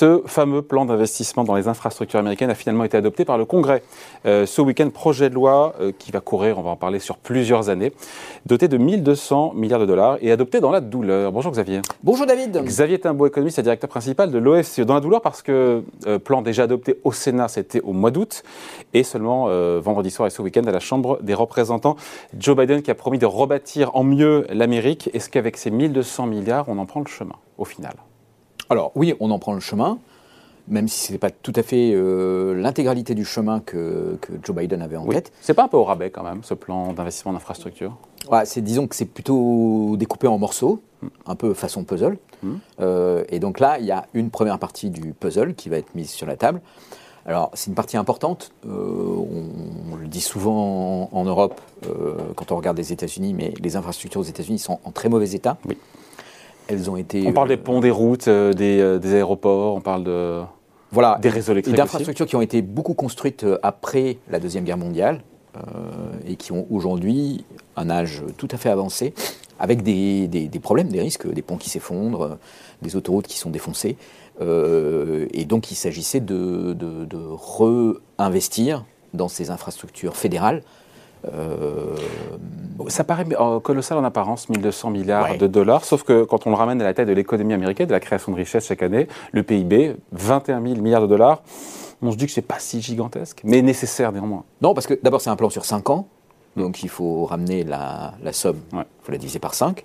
Ce fameux plan d'investissement dans les infrastructures américaines a finalement été adopté par le Congrès. Euh, ce week-end, projet de loi euh, qui va courir, on va en parler sur plusieurs années, doté de 1200 milliards de dollars et adopté dans la douleur. Bonjour Xavier. Bonjour David. Xavier Timbo, économiste et directeur principal de l'OFCE. Dans la douleur parce que euh, plan déjà adopté au Sénat, c'était au mois d'août et seulement vendredi soir et ce week-end à la Chambre des représentants. Joe Biden qui a promis de rebâtir en mieux l'Amérique. Est-ce qu'avec ces 1200 milliards, on en prend le chemin au final? Alors oui, on en prend le chemin, même si ce n'est pas tout à fait euh, l'intégralité du chemin que, Joe Biden avait en oui. tête. C'est pas un peu au rabais quand même, ce plan d'investissement d'infrastructure ouais, Disons que c'est plutôt découpé en morceaux, un peu façon puzzle. Hmm. Euh, et donc là, il y a une première partie du puzzle qui va être mise sur la table. Alors, c'est une partie importante. Euh, on, le dit souvent en, Europe quand on regarde les États-Unis, mais les infrastructures aux États-Unis sont en très mauvais état. Oui ont été. On parle des ponts, des routes, euh, euh, des, aéroports, on parle de. Voilà, des réseaux électriques. D'infrastructures qui ont été beaucoup construites euh, après la Deuxième Guerre mondiale et qui ont aujourd'hui un âge tout à fait avancé, avec des, problèmes, des risques, des ponts qui s'effondrent, des autoroutes qui sont défoncées. et donc il s'agissait de, de, de réinvestir dans ces infrastructures fédérales euh, ça paraît colossal en apparence, 1200 milliards de dollars, sauf que quand on le ramène à la tête de l'économie américaine, de la création de richesse chaque année, le PIB, 21 000 milliards de dollars, on se dit que c'est pas si gigantesque, mais nécessaire néanmoins. Non, parce que d'abord c'est un plan sur 5 ans, donc il faut ramener la, somme, il faut la diviser par 5.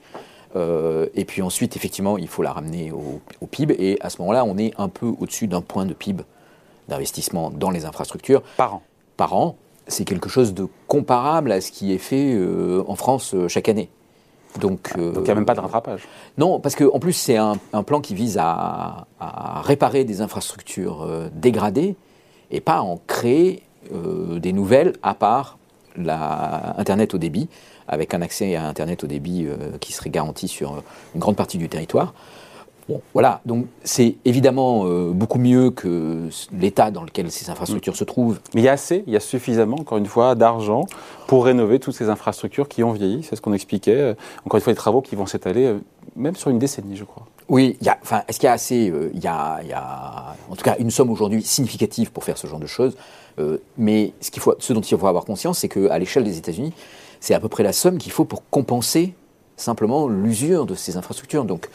Euh, et puis ensuite, effectivement, il faut la ramener au, au PIB. Et à ce moment-là, on est un peu au-dessus d'un point de PIB d'investissement dans les infrastructures. Par an. Par an c'est quelque chose de comparable à ce qui est fait euh, en France euh, chaque année. Donc, il n'y a même pas de rattrapage. Non, parce qu'en plus, c'est un, plan qui vise à, réparer des infrastructures euh, dégradées et pas à en créer des nouvelles à part la Internet au débit, avec un accès à Internet au débit qui serait garanti sur une grande partie du territoire. Bon, voilà, donc c'est évidemment euh, beaucoup mieux que l'état dans lequel ces infrastructures mm. se trouvent. Mais il y a assez, il y a suffisamment, encore une fois, d'argent pour rénover toutes ces infrastructures qui ont vieilli, c'est ce qu'on expliquait. Euh, encore une fois, des travaux qui vont s'étaler euh, même sur une décennie, je crois. Oui, enfin, est-ce qu'il y a assez il, y a, il y, a, en tout cas une somme aujourd'hui significative pour faire ce genre de choses. mais ce, qu'il faut, ce dont il faut avoir conscience, c'est qu'à l'échelle des États-Unis, c'est à peu près la somme qu'il faut pour compenser simplement l'usure de ces infrastructures. Donc,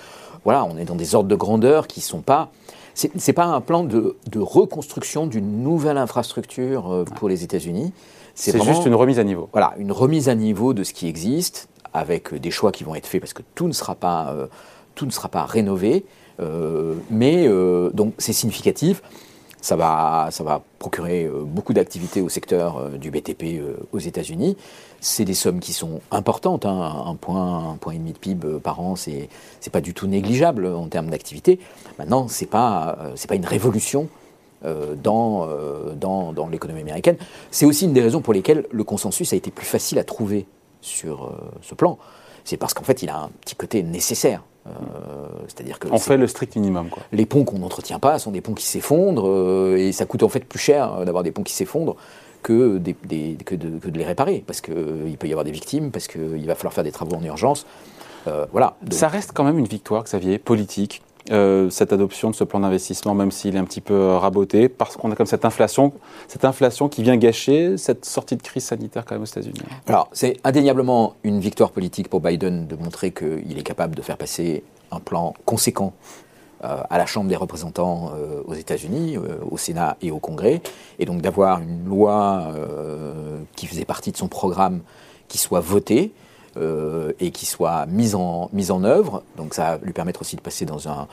voilà, on est dans des ordres de grandeur qui ne sont pas. C'est n'est pas un plan de, reconstruction d'une nouvelle infrastructure euh, pour les États-Unis. C'est juste une remise à niveau. Voilà, une remise à niveau de ce qui existe, avec des choix qui vont être faits parce que tout ne sera pas, euh, tout ne sera pas rénové. Euh, mais donc c'est significatif. Ça va, ça va procurer euh, beaucoup d'activités au secteur euh, du BTP euh, aux États-Unis. C'est des sommes qui sont importantes. Hein. Un point, un point et demi de PIB par an, c'est c'est pas du tout négligeable en termes d'activité. Maintenant, c'est pas c'est pas une révolution dans, dans, dans l'économie américaine. C'est aussi une des raisons pour lesquelles le consensus a été plus facile à trouver sur ce plan. C'est parce qu'en fait, il a un petit côté nécessaire. Euh, c'est-à-dire que on fait le strict minimum. Quoi. Les ponts qu'on n'entretient pas sont des ponts qui s'effondrent euh, et ça coûte en fait plus cher euh, d'avoir des ponts qui s'effondrent que, des, que, de, les réparer parce qu'il peut y avoir des victimes, parce qu'il va falloir faire des travaux en urgence. voilà. Ça reste quand même une victoire, Xavier, politique, euh, cette adoption de ce plan d'investissement, même s'il est un petit peu euh, raboté, parce qu'on a comme cette inflation, cette inflation qui vient gâcher cette sortie de crise sanitaire quand même aux États-Unis. Alors, c'est indéniablement une victoire politique pour Biden de montrer qu'il est capable de faire passer un plan conséquent euh, à la Chambre des représentants aux États-Unis, au Sénat et au Congrès, et donc d'avoir une loi qui faisait partie de son programme qui soit votée. Euh, et qui soit mise en, mise en œuvre. Donc ça va lui permettre aussi de passer dans un,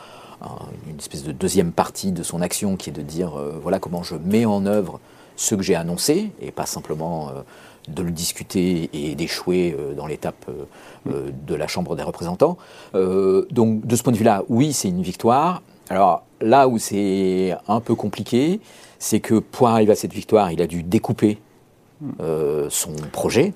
une espèce de deuxième partie de son action qui est de dire euh, voilà comment je mets en œuvre ce que j'ai annoncé et pas simplement euh, de le discuter et d'échouer dans l'étape de la Chambre des représentants. donc de ce point de vue-là, oui, c'est une victoire. Alors là où c'est un peu compliqué, c'est que pour arriver à cette victoire, il a dû découper son projet,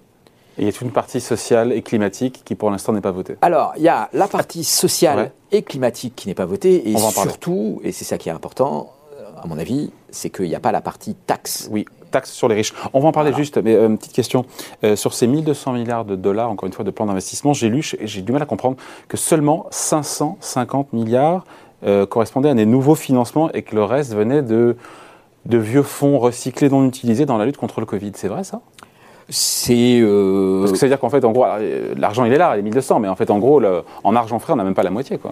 il y a toute une partie sociale et climatique qui, pour l'instant, n'est pas votée. Alors, il y a la partie sociale et climatique qui n'est pas votée, et surtout, et c'est ça qui est important, à mon avis, c'est qu'il n'y a pas la partie taxe. Oui, taxe sur les riches. On va en parler juste, mais euh, petite question. Euh, sur ces 1200 milliards de dollars, encore une fois, de plan d'investissement, j'ai lu, j'ai du mal à comprendre que seulement 550 milliards euh, correspondait à des nouveaux financements et que le reste venait de, de vieux fonds recyclés non utilisés dans la lutte contre le Covid. C'est vrai ça? C'est. Euh... Parce que ça veut dire qu'en fait, en gros, l'argent il est là, il est 1200, mais en fait, en gros, en argent frais, on n'a même pas la moitié. Quoi.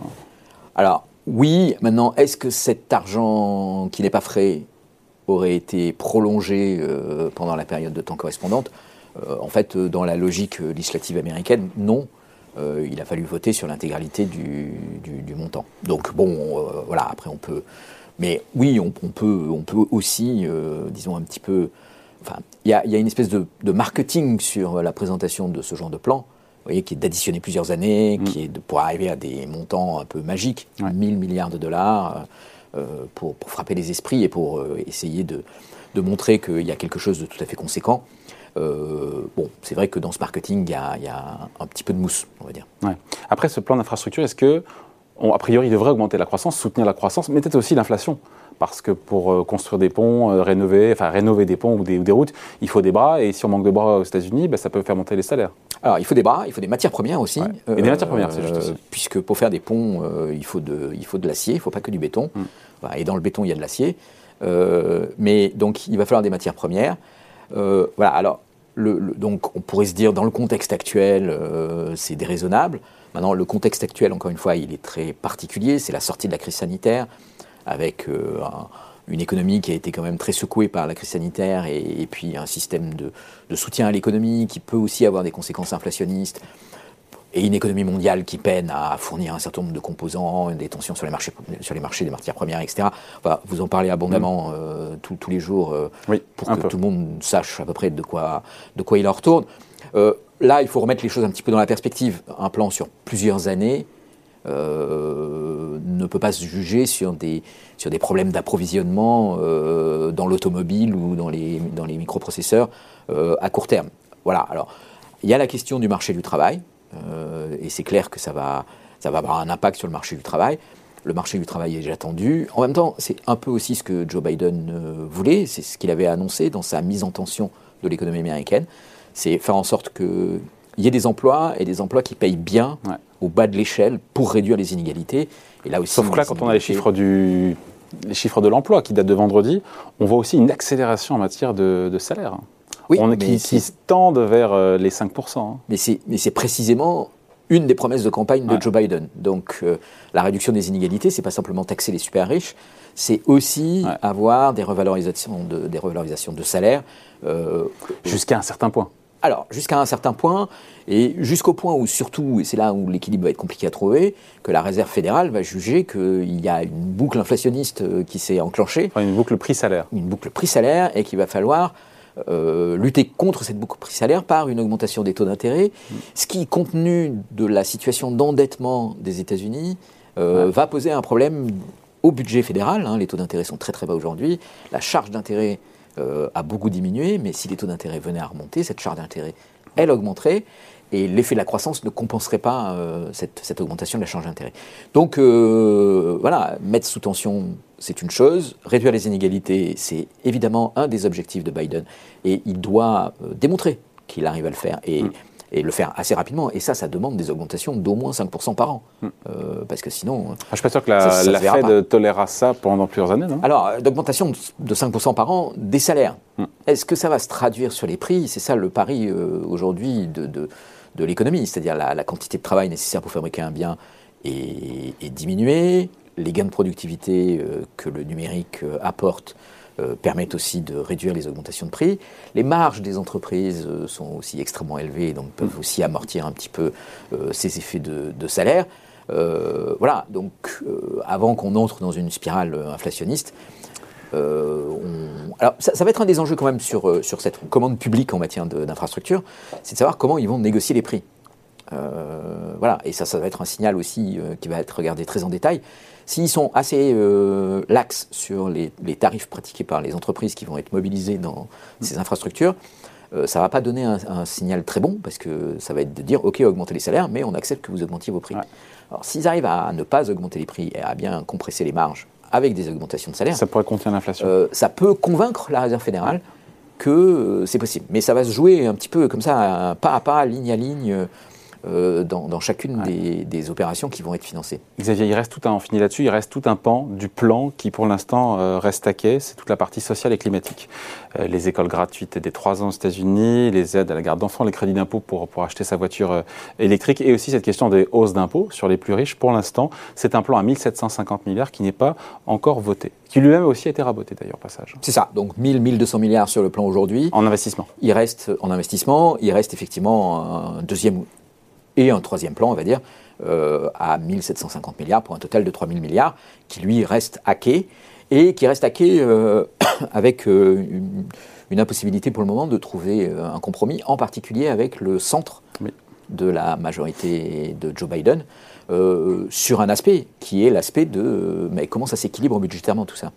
Alors, oui, maintenant, est-ce que cet argent qui n'est pas frais aurait été prolongé euh, pendant la période de temps correspondante? Euh, En fait, dans la logique législative américaine, non. Euh, il a fallu voter sur l'intégralité du, du, montant. Donc, bon, voilà, après, on peut. Mais oui, on, peut, on peut aussi, disons, un petit peu Enfin, il y, a une espèce de, marketing sur la présentation de ce genre de plan, vous voyez, qui est d'additionner plusieurs années, mm. qui est de, pour arriver à des montants un peu magiques, 1000 milliards de dollars, euh, pour, frapper les esprits et pour euh, essayer de, montrer qu'il y a quelque chose de tout à fait conséquent. Euh, bon, c'est vrai que dans ce marketing, il y, a, un petit peu de mousse, on va dire. Après, ce plan d'infrastructure, est-ce que, a priori, il devrait augmenter la croissance, soutenir la croissance, mais peut-être aussi l'inflation? Parce que pour euh, construire des ponts, euh, rénover, enfin rénover des ponts ou des, routes, il faut des bras, et si on manque de bras aux États-Unis, bah, ça peut faire monter les salaires. Alors il faut des bras, il faut des matières premières aussi. Et des matières premières, c'est juste euh, Puisque pour faire des ponts, il faut de, il faut de l'acier, il ne faut pas que du béton. Mm. et dans le béton, il y a de l'acier. mais donc il va falloir des matières premières. voilà, alors le, donc on pourrait se dire dans le contexte actuel, c'est déraisonnable. Maintenant, le contexte actuel, encore une fois, il est très particulier. C'est la sortie de la crise sanitaire avec euh, une économie qui a été quand même très secouée par la crise sanitaire et, puis un système de, soutien à l'économie qui peut aussi avoir des conséquences inflationnistes et une économie mondiale qui peine à fournir un certain nombre de composants, des tensions sur les marchés, sur les marchés des matières premières, etc. vous en parlez abondamment mm. euh, tous les jours euh, pour que tout le monde sache à peu près de quoi, de quoi il en retourne. là, il faut remettre les choses un petit peu dans la perspective. Un plan sur plusieurs années, ne peut pas se juger sur des, sur des problèmes d'approvisionnement euh, dans l'automobile ou dans les, dans les microprocesseurs euh, à court terme. Voilà, alors il y a la question du marché du travail, et c'est clair que ça va, ça va avoir un impact sur le marché du travail. Le marché du travail est déjà tendu. En même temps, c'est un peu aussi ce que Joe Biden voulait, c'est ce qu'il avait annoncé dans sa mise en tension de l'économie américaine, c'est faire en sorte qu'il y ait des emplois et des emplois qui payent bien au bas de l'échelle pour réduire les inégalités. Et là aussi, Sauf que là, quand on a les chiffres, du, les chiffres de l'emploi qui datent de vendredi, on voit aussi une accélération en matière de, salaire. Oui, on est qui, tendent vers euh, les 5%. Hein. Mais c'est précisément une des promesses de campagne de Joe Biden. Donc euh, la réduction des inégalités, c'est pas simplement taxer les super riches, c'est aussi avoir des revalorisations de, des revalorisations de salaire. Euh, Jusqu'à un certain point. Alors, jusqu'à un certain point, et jusqu'au point où, surtout, et c'est là où l'équilibre va être compliqué à trouver, que la Réserve fédérale va juger qu'il y a une boucle inflationniste euh, qui s'est enclenchée. une boucle prix-salaire. Une boucle prix-salaire, et qu'il va falloir euh, lutter contre cette boucle prix-salaire par une augmentation des taux d'intérêt, ce qui, compte tenu de la situation d'endettement des États-Unis, euh, va poser un problème au budget fédéral. Hein. les taux d'intérêt sont très très bas aujourd'hui. La charge d'intérêt euh, a beaucoup diminué, mais si les taux d'intérêt venaient à remonter, cette charge d'intérêt, elle augmenterait, et l'effet de la croissance ne compenserait pas euh, cette, augmentation de la charge d'intérêt. Donc euh, voilà, mettre sous tension, c'est une chose, réduire les inégalités, c'est évidemment un des objectifs de Biden, et il doit démontrer qu'il arrive à le faire. Mm et le faire assez rapidement. Et ça, ça demande des augmentations d'au moins 5% par an. Hmm. Euh, parce que sinon. Ah, je ne suis pas sûr que la, la Fed tolérera ça pendant plusieurs années, non? Alors, euh, d'augmentation de 5% par an des salaires. Hmm. Est-ce que ça va se traduire sur les prix? C'est ça le pari euh, aujourd'hui de, de, de l'économie. C'est-à-dire la, la, quantité de travail nécessaire pour fabriquer un bien est, est diminuée. Les gains de productivité que le numérique apporte euh, permettent aussi de réduire les augmentations de prix. Les marges des entreprises euh, sont aussi extrêmement élevées, donc peuvent aussi amortir un petit peu euh, ces effets de, salaire. voilà, donc avant qu'on entre dans une spirale inflationniste, alors ça, va être un des enjeux quand même sur, sur cette commande publique en matière d'infrastructure, c'est de savoir comment ils vont négocier les prix. voilà, et ça, ça va être un signal aussi qui va être regardé très en détail. S'ils sont assez euh, laxes sur les, tarifs pratiqués par les entreprises qui vont être mobilisées dans ces infrastructures, euh, ça ne va pas donner un, signal très bon parce que ça va être de dire ok augmentez les salaires mais on accepte que vous augmentiez vos prix. Alors s'ils arrivent à ne pas augmenter les prix et à bien compresser les marges avec des augmentations de salaire, ça pourrait contenir l'inflation. Euh, ça peut convaincre la Réserve fédérale que c'est possible. Mais ça va se jouer un petit peu comme ça, pas à pas, ligne à ligne euh, dans, chacune des, opérations qui vont être financées. Xavier, il reste tout un, on finit là-dessus, il reste tout un pan du plan qui pour l'instant euh, reste à quai, c'est toute la partie sociale et climatique. Euh, les écoles gratuites des 3 ans aux États-Unis, les aides à la garde d'enfants, les crédits d'impôt pour, pour acheter sa voiture électrique et aussi cette question des hausses d'impôts sur les plus riches. Pour l'instant, c'est un plan à 1750 milliards qui n'est pas encore voté, qui lui-même aussi a été raboté d'ailleurs, passage. C'est ça, donc 1000, 1200 milliards sur le plan aujourd'hui. En investissement. Il reste en investissement, il reste effectivement un deuxième et un troisième plan, on va dire, euh, à 1750 milliards pour un total de 3000 milliards, qui lui reste hacké, et qui reste hacké euh, avec euh, une, impossibilité pour le moment de trouver un compromis, en particulier avec le centre de la majorité de Joe Biden, sur un aspect qui est l'aspect de mais comment ça s'équilibre budgétairement tout ça.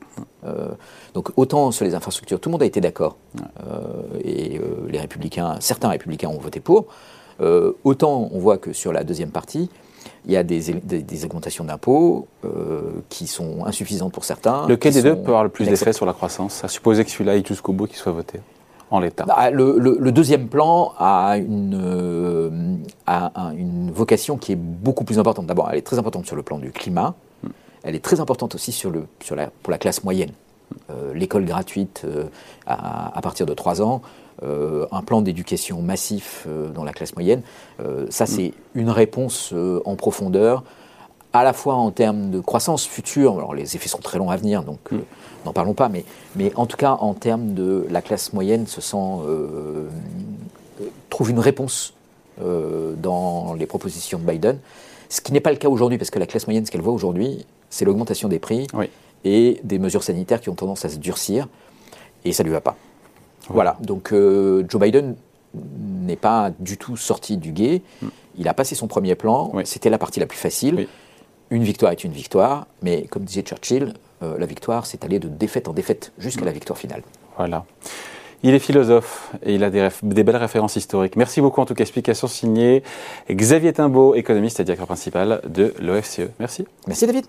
donc autant sur les infrastructures, tout le monde a été d'accord, et les républicains, certains républicains ont voté pour, euh, autant on voit que sur la deuxième partie, il y a des, augmentations d'impôts euh, qui sont insuffisantes pour certains. Lequel des deux peut avoir le plus d'effet sur la croissance À supposer que celui-là aille jusqu'au bout, qu'il soit voté en l'état bah, le, deuxième plan a une, euh, une vocation qui est beaucoup plus importante. D'abord, elle est très importante sur le plan du climat. Hmm. Elle est très importante aussi sur le, sur la, pour la classe moyenne. L'école gratuite à, à, partir de 3 ans, euh, un plan d'éducation massif euh, dans la classe moyenne. Euh, ça, c'est une réponse en profondeur, à la fois en termes de croissance future, alors les effets sont très longs à venir, donc mm. n'en parlons pas, mais, mais en tout cas en termes de la classe moyenne se sent, trouve une réponse dans les propositions de Biden. Ce qui n'est pas le cas aujourd'hui, parce que la classe moyenne, ce qu'elle voit aujourd'hui, c'est l'augmentation des prix et des mesures sanitaires qui ont tendance à se durcir, et ça ne lui va pas. Voilà, donc euh, Joe Biden n'est pas du tout sorti du guet. Hmm. Il a passé son premier plan. C'était la partie la plus facile. Une victoire est une victoire, mais comme disait Churchill, euh, la victoire, c'est aller de défaite en défaite jusqu'à la victoire finale. Voilà. Il est philosophe et il a des, des, belles références historiques. Merci beaucoup en tout cas. Explication signée Xavier Timbaud, économiste et directeur principal de l'OFCE. Merci. Merci David.